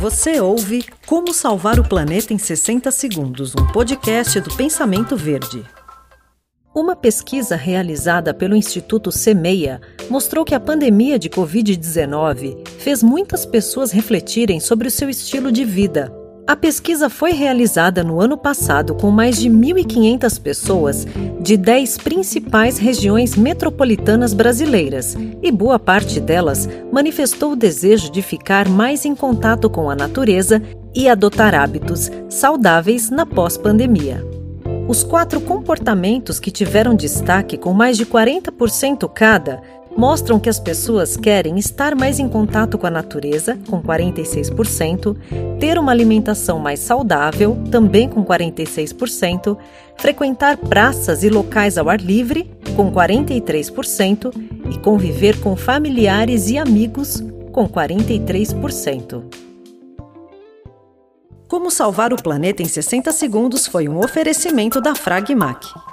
Você ouve Como Salvar o Planeta em 60 Segundos, um podcast do Pensamento Verde. Uma pesquisa realizada pelo Instituto CEMEIA mostrou que a pandemia de Covid-19 fez muitas pessoas refletirem sobre o seu estilo de vida. A pesquisa foi realizada no ano passado com mais de 1.500 pessoas de 10 principais regiões metropolitanas brasileiras, e boa parte delas manifestou o desejo de ficar mais em contato com a natureza e adotar hábitos saudáveis na pós-pandemia. Os quatro comportamentos que tiveram destaque, com mais de 40% cada, mostram que as pessoas querem estar mais em contato com a natureza, com 46%, ter uma alimentação mais saudável, também com 46%, frequentar praças e locais ao ar livre, com 43%, e conviver com familiares e amigos, com 43%. Como salvar o planeta em 60 segundos foi um oferecimento da Fragmac.